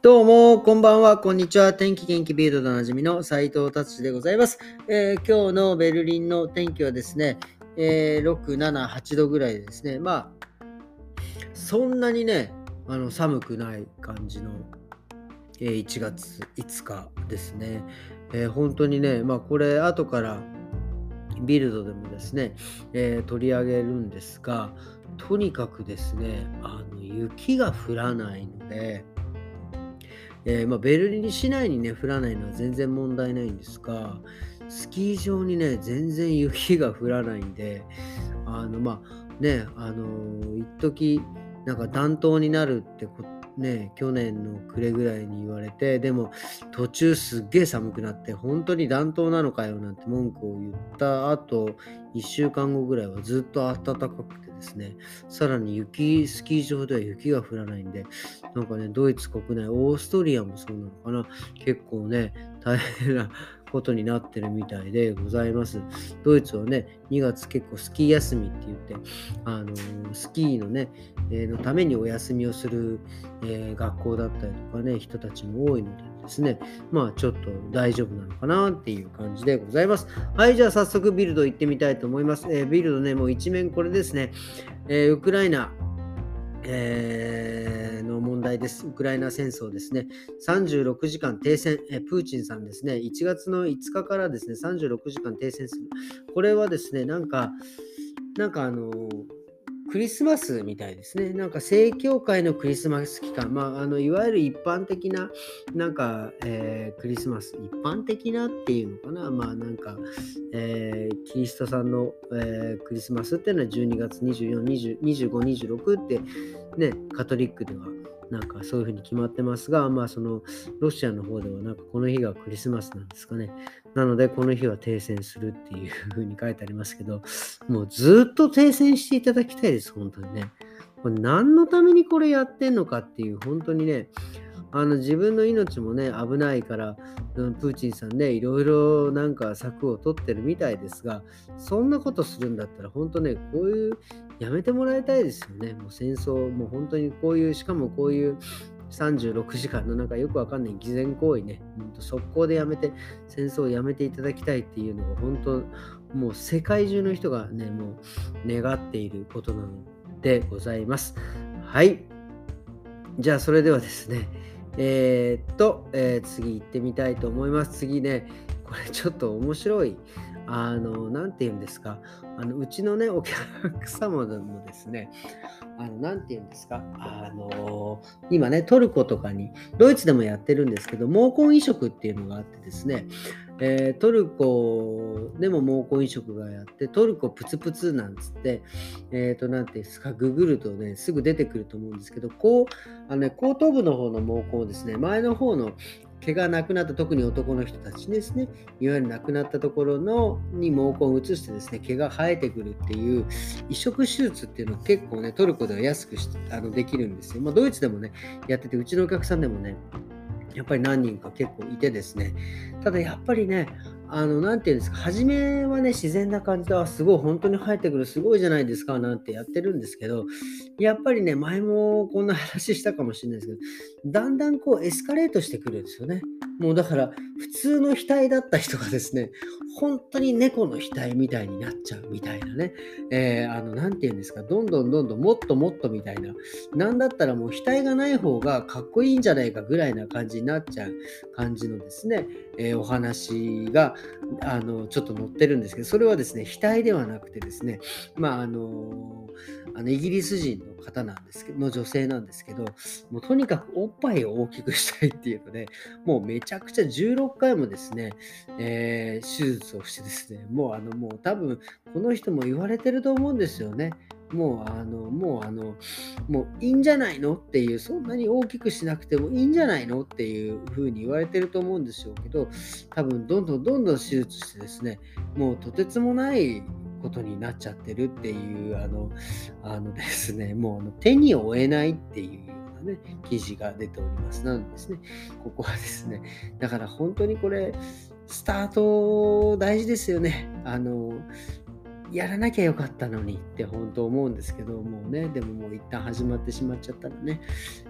どうも、こんばんは、こんにちは。天気元気ビルドでおなじみの斉藤達志でございます、えー、今日のベルリンの天気はですね、えー、6、7、8度ぐらいでですね、まあ、そんなにね、あの寒くない感じの、えー、1月5日ですね。えー、本当にね、まあこれ後からビルドでもですね、え、取り上げるんですが、とにかくですね、あの雪が降らないので、えー、まあ、ベルリン市内にね、降らないのは全然問題ないんですが、スキー場にね、全然雪が降らないんで、あの、まあ、ね、あのー、一時なんか暖冬になるってことね、去年の暮れぐらいに言われて、でも途中すっげえ寒くなって、本当に暖冬なのかよなんて文句を言った後、1週間後ぐらいはずっと暖かくてですね、さらに雪、スキー場では雪が降らないんで、なんかね、ドイツ国内、オーストリアもそうなのかな、結構ね、大変なことになってるみたいでございます。ドイツはね、2月結構スキー休みって言って、あのスキーのね、えー、のためにお休みをする、えー、学校だったりとかね、人たちも多いのでですね、まあちょっと大丈夫なのかなっていう感じでございます。はい、じゃあ早速ビルド行ってみたいと思います。えー、ビルドね、もう一面これですね、えウクライナ、えー、の問題です。ウクライナ戦争ですね。36時間停戦、えプーチンさんですね、1月の5日からですね、36時間停戦する。これはですね、なんか、なんかあのクリスマスみたいですね。なんか正教会のクリスマス期間、まあ、あのいわゆる一般的な、なんか、えー、クリスマス、一般的なっていうのかな、まあなんか、えー、キリストさんの、えー、クリスマスっていうのは12月24、20 25、26って、ね、カトリックではなんかそういうふうに決まってますが、まあそのロシアの方ではなんかこの日がクリスマスなんですかね。なのでこの日は停戦するっていうふうに書いてありますけど、もうずっと停戦していただきたいです、本当にね。これ何のためにこれやってんのかっていう、本当にね、あの自分の命もね、危ないから、プーチンさんね、いろいろなんか策を取ってるみたいですが、そんなことするんだったら、本当ね、こういう、やめてもらいたいですよね。もう戦争、もう本当にこういう、しかもこういう36時間のなんかよくわかんない偽善行為ね、本当速攻でやめて、戦争をやめていただきたいっていうのが、本当、もう世界中の人がね、もう願っていることなのでございます。はい。じゃあ、それではですね、えー、っと、えー、次行ってみたいと思います。次ね、これちょっと面白い。あの、なて言うんですか？あのうちのね、お客様でもですね、あの、なて言うんですか？あの、今ね、トルコとかに、ドイツでもやってるんですけど、毛根移植っていうのがあってですね、えー、トルコでも毛根移植がやって、トルコプツプツなんつって、えっ、ー、と、なんていうんですか、ググるとね、すぐ出てくると思うんですけど、こう、あのね、後頭部の方の毛根をですね、前の方の毛がなくなった、特に男の人たちですね、いわゆる亡くなったところのに毛根を移してですね、毛が生えてくるっていう移植手術っていうのを結構ね、トルコでは安くしあのできるんですよ。まあ、ドイツでもね、やってて、うちのお客さんでもね、やっぱり何人か結構いてですね、ただやっぱりね、あの、なていうんですか、初めはね、自然な感じで、あ、すごい、本当に生えてくる、すごいじゃないですか、なんてやってるんですけど、やっぱりね、前もこんな話したかもしれないですけど、だんだんこうエスカレートしてくるんですよね。もうだから、普通の額だった人がですね、本当に猫の額みたいになっちゃうみたいなね、えー、あの、なて言うんですか、どんどんどんどんもっともっとみたいな、なんだったらもう額がない方がかっこいいんじゃないかぐらいな感じになっちゃう感じのですね、えー、お話が、あの、ちょっと載ってるんですけど、それはですね、額ではなくてですね、まあ、あのあのイギリス人の方なんですけど、の女性なんですけど、もうとにかくおっぱいを大きくしたいっていうので、もうめちゃくちゃ16回もですね、えー、手術をしてですね、もうあの、もう多分この人も言われてると思うんですよね。もうあの、もうあの、もういいんじゃないのっていう、そんなに大きくしなくてもいいんじゃないのっていうふうに言われてると思うんですよけど、多分どんどんどんどん手術してですね、もうとてつもないことになっちゃってるっていう、あの、あのですね、もうあの手に負えないっていうね、記事が出ております。なのでですね、ここはですね、だから本当にこれ、スタート大事ですよね。あの、やらなきゃよかったのにって本当思うんですけど、もうね、でももう一旦始まってしまっちゃったらね、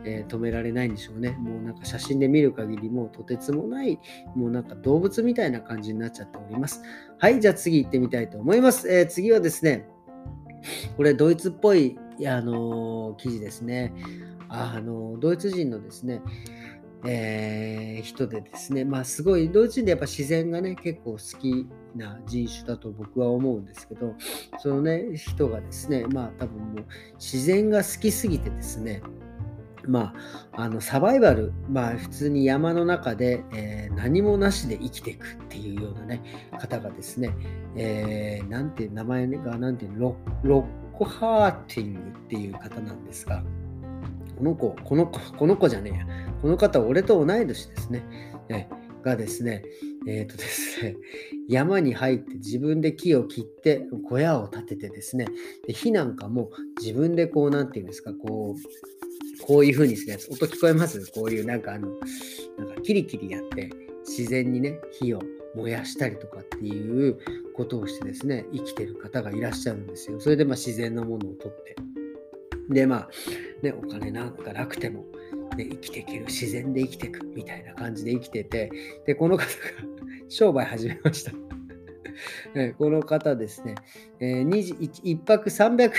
えー、止められないんでしょうね。もうなんか写真で見る限りもうとてつもない、もうなんか動物みたいな感じになっちゃっております。はい、じゃあ次行ってみたいと思います。えー、次はですね、これドイツっぽい、あのー、記事ですね。あのドイツ人のですね、えー、人でですね、まあすごい、ドイツ人でやっぱ自然がね、結構好きな人種だと僕は思うんですけど、そのね、人がですね、まあ多分もう自然が好きすぎてですね、まあ、あのサバイバル、まあ、普通に山の中で、えー、何もなしで生きていくっていうような、ね、方がですね、えー、なんていう名前が、なんていうロロックハーティングっていう方なんですが、この子、この子、この子じゃねえや。この方、俺と同い年ですね。ねがですね、えっ、ー、とですね、山に入って自分で木を切って小屋を建ててですね、で火なんかも自分でこう、なんていうんですか、こう、こういう風にでするやつ、音聞こえます？こういうなんかあの、なんかキリキリやって自然にね、火を燃やしたりとかっていうことをしてですね、生きてる方がいらっしゃるんですよ。それでまあ自然のものをとって。で、まあ、ね、お金なんかなくても、ね、生きていける、自然で生きていくみたいな感じで生きてて、で、この方が 商売始めました。この方ですね、えー、1, 泊300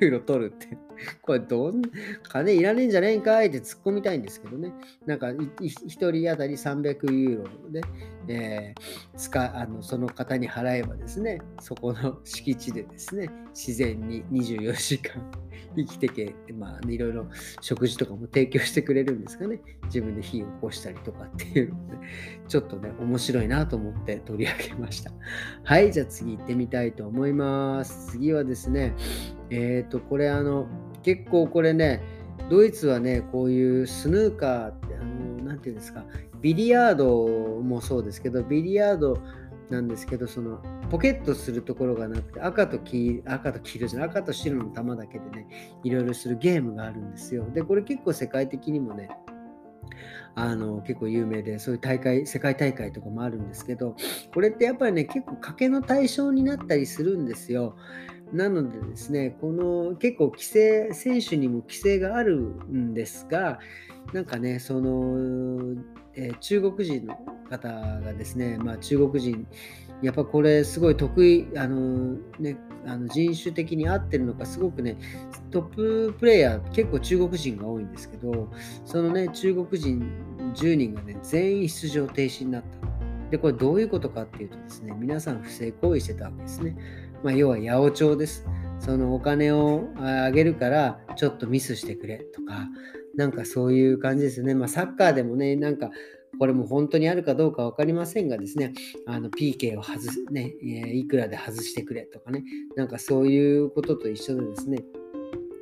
ユーロ取るって、これどん、金いらねえんじゃねえんかいって突っ込みたいんですけどね、なんか1人当たり300ユーロで、えー、使あのその方に払えばですね、そこの敷地でですね、自然に24時間 生きてけ、まあ、ね、いろいろ食事とかも提供してくれるんですかね。自分で火を起こしたりとかっていうので、ちょっとね、面白いなと思って取り上げました。はい、じゃあ次行ってみたいと思います。次はですね、えっ、ー、と、これあの、結構これね、ドイツはね、こういうスヌーカーって、あの、なんていうんですか、ビリヤードもそうですけど、ビリヤードなんですけど、そのポケットするところがなくて、赤と黄赤と黄色じゃない、赤と白の玉だけでね、いろいろするゲームがあるんですよ。で、これ結構世界的にもね、あの結構有名でそういう大会世界大会とかもあるんですけどこれってやっぱりね結構賭けの対象になったりするんですよなのでですねこの結構規制選手にも規制があるんですがなんかねその、えー、中国人の方がですね、まあ、中国人やっぱこれすごい得意あの、ね、あの人種的に合ってるのかすごくねトッププレイヤー結構中国人が多いんですけどそのね中国人10人がね全員出場停止になった。でこれどういうことかっていうとですね皆さん不正行為してたわけですね、まあ、要は八百長ですそのお金をあげるからちょっとミスしてくれとかなんかそういう感じですね。まあ、サッカーでもね、なんかこれも本当にあるかどうか分かりませんがですね、あの PK を外す、ね、いくらで外してくれとかね、なんかそういうことと一緒でですね、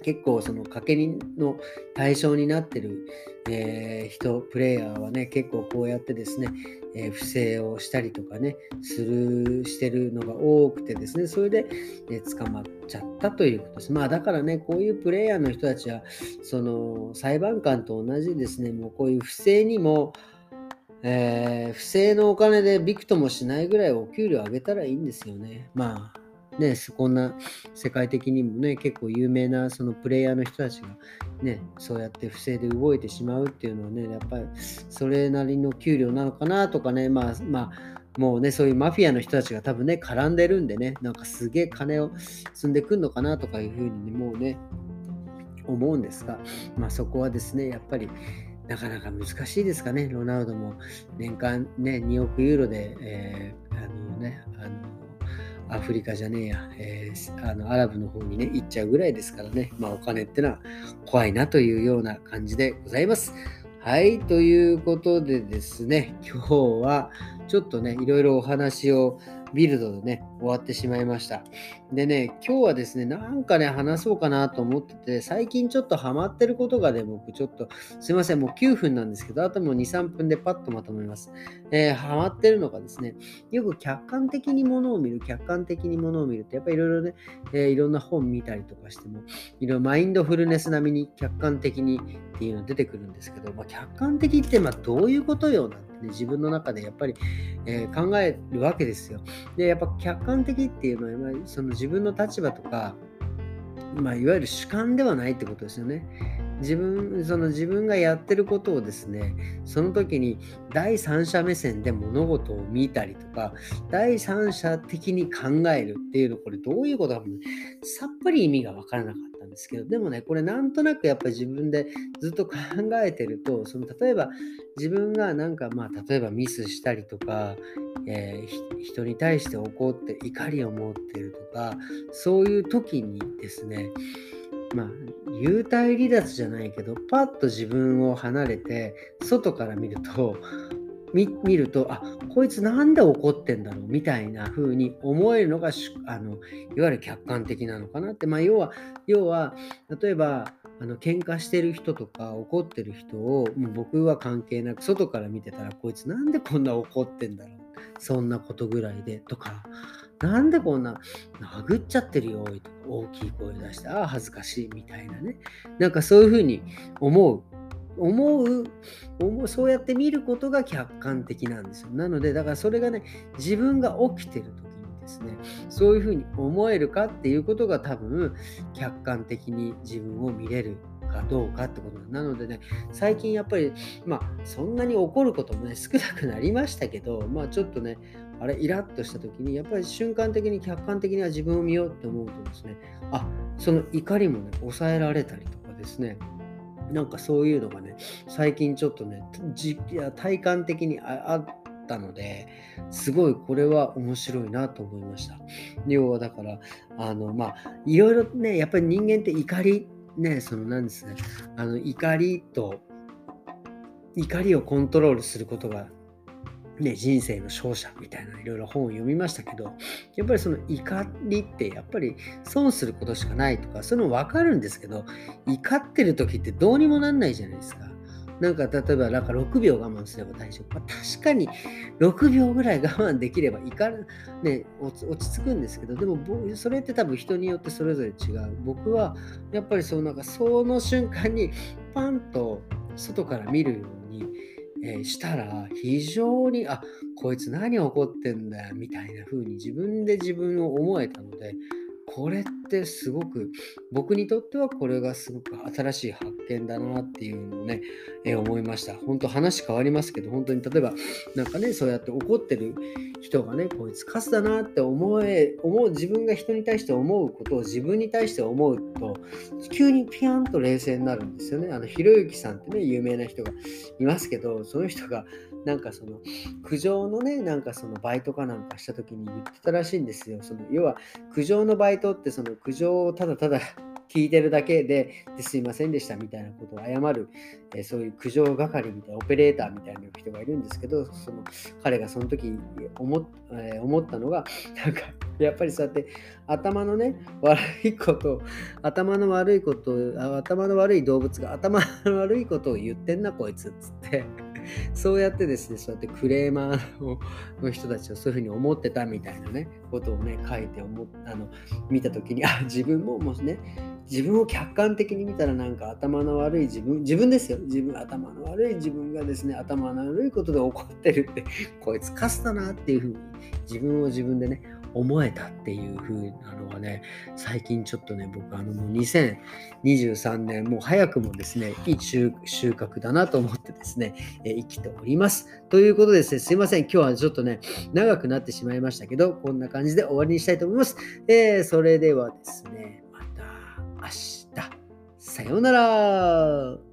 結構その賭けの対象になってる、えー、人、プレイヤーはね、結構こうやってですね、えー、不正をしたりとかね、する、してるのが多くてですね、それで、えー、捕まっちゃったということです。まあだからね、こういうプレイヤーの人たちは、その裁判官と同じですね、もうこういう不正にも、えー、不正のお金でびくともしないぐらいお給料上げたらいいんですよね。まあ、ね、こんな世界的にもね、結構有名なそのプレイヤーの人たちがね、そうやって不正で動いてしまうっていうのはね、やっぱりそれなりの給料なのかなとかね、まあ、まあ、もうね、そういうマフィアの人たちが多分ね、絡んでるんでね、なんかすげえ金を積んでくんのかなとかいうふうに、ね、もうね、思うんですが、まあそこはですね、やっぱり、なかなか難しいですかね。ロナウドも年間、ね、2億ユーロで、えー、あのね、あのアフリカじゃねえや、えー、あのアラブの方にね、行っちゃうぐらいですからね、まあ、お金ってのは怖いなというような感じでございます。はい、ということでですね、今日はちょっとね、いろいろお話をビルドでね、終わってしまいました。でね、今日はですね、なんかね、話そうかなと思ってて、最近ちょっとハマってることがね、僕ちょっと、すいません、もう9分なんですけど、あともう2、3分でパッとまとめます。えー、ハマってるのがですね、よく客観的にものを見る、客観的にものを見るって、やっぱりいろいろね、えー、いろんな本見たりとかしても、いろいろマインドフルネス並みに客観的にっていうの出てくるんですけど、まあ、客観的ってまあどういうことよなんてね、自分の中でやっぱり、えー、考えるわけですよ。で、やっぱ客観的っていうのは、その自分の立場とか、まあ、いわゆる主観ではないってことですよね。自分その自分がやってることをですねその時に第三者目線で物事を見たりとか第三者的に考えるっていうのこれどういうことかさっぱり意味が分からなかったんですけどでもねこれなんとなくやっぱり自分でずっと考えてるとその例えば自分がなんかまあ例えばミスしたりとかえー、人に対して怒って怒りを持ってるとかそういう時にですねまあ、幽体離脱じゃないけど、パッと自分を離れて、外から見ると、見ると、あこいつなんで怒ってんだろうみたいな風に思えるのがあのいわゆる客観的なのかなって、まあ、要は要は例えばあの喧嘩してる人とか怒ってる人をもう僕は関係なく外から見てたらこいつなんでこんな怒ってんだろうそんなことぐらいでとか。なんでこんな殴っちゃってるよとか大きい声出してああ恥ずかしいみたいなね。なんかそういうふうに思う。思う思うそうやって見ることが客観的なんですよ。なのでだからそれがね自分が起きてる時にですねそういうふうに思えるかっていうことが多分客観的に自分を見れるかどうかってことなのでね最近やっぱりまあそんなに怒ることもね少なくなりましたけどまあちょっとねあれイラッとした時にやっぱり瞬間的に客観的には自分を見ようって思うとですねあその怒りもね抑えられたりとかですねなんかそういうのがね最近ちょっとねじや体感的にあったのですごいこれは面白いなと思いました。要はだからあのまあいろいろねやっぱり人間って怒りねその何ですねあの怒りと怒りをコントロールすることがね、人生の勝者みたいないろいろ本を読みましたけど、やっぱりその怒りってやっぱり損することしかないとか、そういうの分かるんですけど、怒ってる時ってどうにもなんないじゃないですか。なんか例えばなんか6秒我慢すれば大丈夫。まあ、確かに6秒ぐらい我慢できれば怒る、ね、落ち着くんですけど、でもそれって多分人によってそれぞれ違う。僕はやっぱりそのなんかその瞬間にパンと外から見るように、えー、したら非常にあこいつ何怒ってんだよみたいな風に自分で自分を思えたのでこれってってすごく僕にとってはこれがすごく新しい発見だなっていうのをね、えー、思いました。本当話変わりますけど本当に例えばなんかねそうやって怒ってる人がねこいつカスだなって思え思う自分が人に対して思うことを自分に対して思うと急にピャンと冷静になるんですよね。あのひろゆきさんってね有名な人がいますけどその人がなんかその苦情のねなんかそのバイトかなんかした時に言ってたらしいんですよ。その要は苦情のバイトってその苦情をただただ聞いてるだけでですいませんでしたみたいなことを謝る、えー、そういう苦情係みたいなオペレーターみたいな人がいるんですけどその彼がその時思,、えー、思ったのがなんかやっぱりそうやって頭のね悪いこと頭の悪いこと頭の悪い動物が頭の悪いことを言ってんなこいつっつって。そうやってですね、そうやってクレーマーの人たちをそういうふうに思ってたみたいなね、ことをね、書いて思あの見たときに、あ、自分ももうね、自分を客観的に見たらなんか頭の悪い自分、自分ですよ。自分、頭の悪い自分がですね、頭の悪いことで怒ってるって、こいつカスだなっていうふうに自分を自分でね、思えたっていう風なのがね、最近ちょっとね、僕あのもう2023年、もう早くもですね、いい収穫だなと思ってですね、え、生きております。ということでですね、すいません、今日はちょっとね、長くなってしまいましたけど、こんな感じで終わりにしたいと思います。えー、それではですね、また明日、さようなら